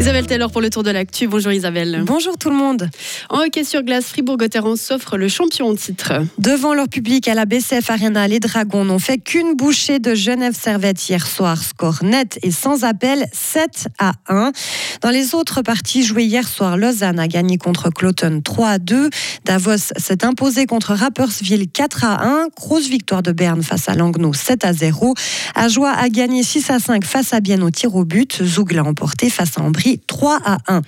Isabelle Taylor pour le tour de l'actu. Bonjour Isabelle. Bonjour tout le monde. En hockey sur glace, Fribourg-Gotteron s'offre le champion en titre. Devant leur public à la BCF Arena, les Dragons n'ont fait qu'une bouchée de Genève Servette hier soir. Score net et sans appel, 7 à 1. Dans les autres parties jouées hier soir, Lausanne a gagné contre Cloton 3 à 2. Davos s'est imposé contre Rappersville 4 à 1. Grosse victoire de Berne face à Langnau 7 à 0. Ajoie a gagné 6 à 5 face à Bienne au tir au but. Zoug l'a emporté face à Ambry 3 à 1.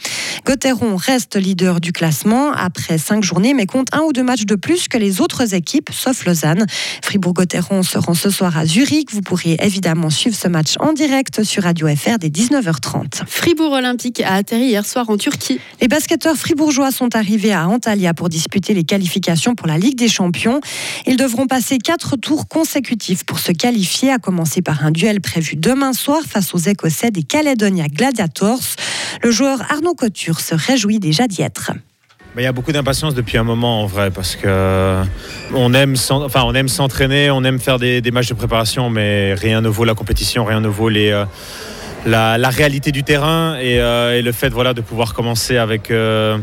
Gotteron reste leader du classement après 5 journées, mais compte un ou deux matchs de plus que les autres équipes, sauf Lausanne. Fribourg-Gotteron se rend ce soir à Zurich. Vous pourrez évidemment suivre ce match en direct sur Radio FR dès 19h30. Fribourg Olympique a atterri hier soir en Turquie. Les basketteurs fribourgeois sont arrivés à Antalya pour disputer les qualifications pour la Ligue des Champions. Ils devront passer quatre tours consécutifs pour se qualifier, à commencer par un duel prévu demain soir face aux Écossais des Caledonia Gladiators. Le joueur Arnaud Couture se réjouit déjà d'y être. Il y a beaucoup d'impatience depuis un moment en vrai parce que on aime, enfin, on aime s'entraîner, on aime faire des, matchs de préparation, mais rien ne vaut la compétition, rien ne vaut euh, la, réalité du terrain euh, et, le fait voilà, de pouvoir commencer avec, euh,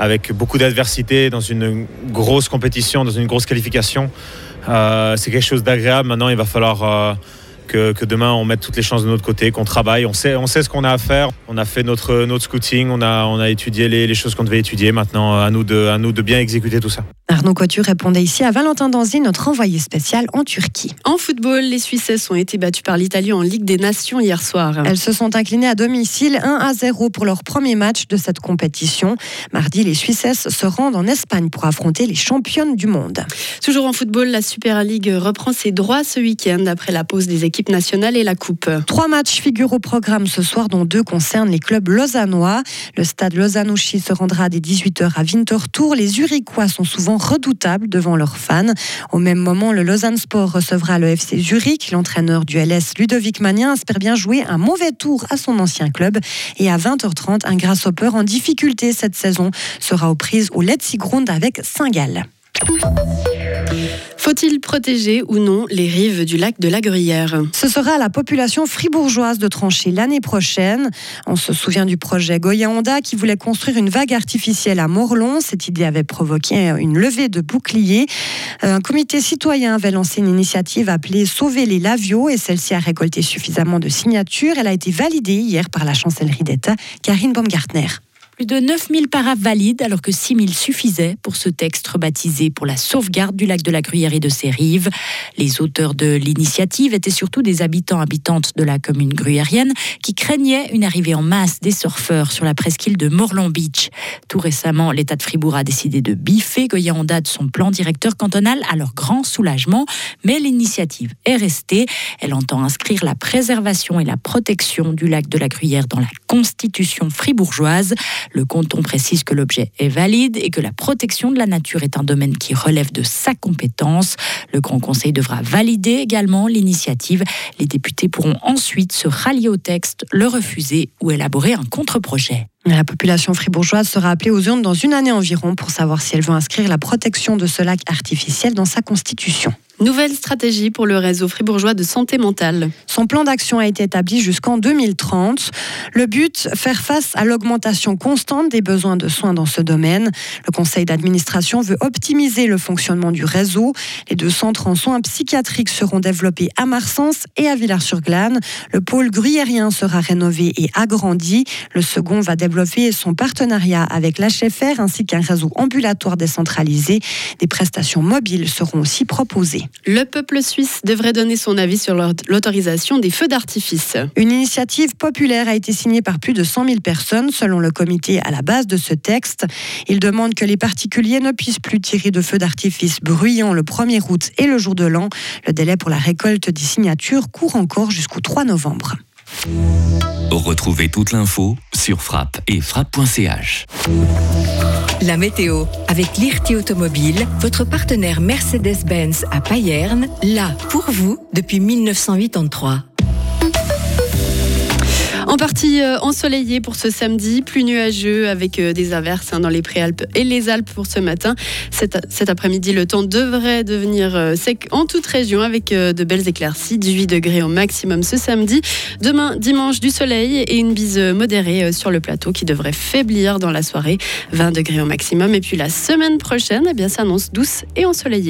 avec beaucoup d'adversité dans une grosse compétition, dans une grosse qualification. C'est quelque chose d'agréable. Maintenant, il va falloir que, demain on mette toutes les chances de notre côté, qu'on travaille. On sait, on sait ce qu'on a à faire. On a fait notre, notre scouting, on a, on a étudié les, les choses qu'on devait étudier. Maintenant, à nous, de, à nous de bien exécuter tout ça. Arnaud Couture répondait ici à Valentin Danzy, notre envoyé spécial en Turquie. En football, les Suisses ont été battus par l'Italie en Ligue des Nations hier soir. Elles se sont inclinées à domicile 1 à 0 pour leur premier match de cette compétition. Mardi, les Suisses se rendent en Espagne pour affronter les championnes du monde. Toujours en football, la Super League reprend ses droits ce week-end après la pause des équipes nationales et la Coupe. Trois matchs figurent au programme ce soir, dont deux concernent les clubs lausannois. Le stade Lausanne-Ouchy se rendra dès 18h à Winterthur. Les Uriquois sont souvent redoutables devant leurs fans. Au même moment, le Lausanne Sport recevra le FC Zurich. L'entraîneur du LS, Ludovic Magnin, espère bien jouer un mauvais tour à son ancien club. Et à 20h30, un grasshopper en difficulté cette saison sera aux prises au Letzigrund avec Saint-Gall. Faut-il protéger ou non les rives du lac de la Gruyère? Ce sera à la population fribourgeoise de trancher l'année prochaine. On se souvient du projet Goya Honda qui voulait construire une vague artificielle à Morlon. Cette idée avait provoqué une levée de boucliers. Un comité citoyen avait lancé une initiative appelée Sauver les Laviaux et celle-ci a récolté suffisamment de signatures. Elle a été validée hier par la chancellerie d'État, Karine Baumgartner. Plus de 9000 paraphes valides alors que 6000 suffisaient pour ce texte rebaptisé pour la sauvegarde du lac de la Gruyère et de ses rives. Les auteurs de l'initiative étaient surtout des habitants habitantes de la commune gruyérienne qui craignaient une arrivée en masse des surfeurs sur la presqu'île de Morland Beach. Tout récemment, l'État de Fribourg a décidé de biffer Goya en date son plan directeur cantonal à leur grand soulagement, mais l'initiative est restée. Elle entend inscrire la préservation et la protection du lac de la Gruyère dans la constitution fribourgeoise. Le canton précise que l'objet est valide et que la protection de la nature est un domaine qui relève de sa compétence. Le Grand Conseil devra valider également l'initiative. Les députés pourront ensuite se rallier au texte, le refuser ou élaborer un contre-projet. La population fribourgeoise sera appelée aux urnes dans une année environ pour savoir si elle veut inscrire la protection de ce lac artificiel dans sa constitution. Nouvelle stratégie pour le réseau fribourgeois de santé mentale. Son plan d'action a été établi jusqu'en 2030. Le but, faire face à l'augmentation constante des besoins de soins dans ce domaine. Le conseil d'administration veut optimiser le fonctionnement du réseau. Les deux centres en soins psychiatriques seront développés à Marsens et à Villars-sur-Glane. Le pôle gruyérien sera rénové et agrandi. Le second va développer son partenariat avec l'HFR ainsi qu'un réseau ambulatoire décentralisé. Des prestations mobiles seront aussi proposées. Le peuple suisse devrait donner son avis sur l'autorisation des feux d'artifice. Une initiative populaire a été signée par plus de 100 000 personnes, selon le comité à la base de ce texte. Il demande que les particuliers ne puissent plus tirer de feux d'artifice bruyants le 1er août et le jour de l'an. Le délai pour la récolte des signatures court encore jusqu'au 3 novembre. Retrouvez toute l'info sur frappe et frappe.ch. La météo avec l'IRT Automobile, votre partenaire Mercedes-Benz à Payerne, là pour vous depuis 1983. En partie euh, ensoleillé pour ce samedi, plus nuageux avec euh, des averses hein, dans les préalpes et les Alpes pour ce matin. Cet, après-midi, le temps devrait devenir euh, sec en toute région avec de belles éclaircies, 18 degrés au maximum ce samedi. Demain, dimanche, du soleil et une bise modérée sur le plateau qui devrait faiblir dans la soirée, 20 degrés au maximum. Et puis la semaine prochaine, eh bien, s'annonce douce et ensoleillée.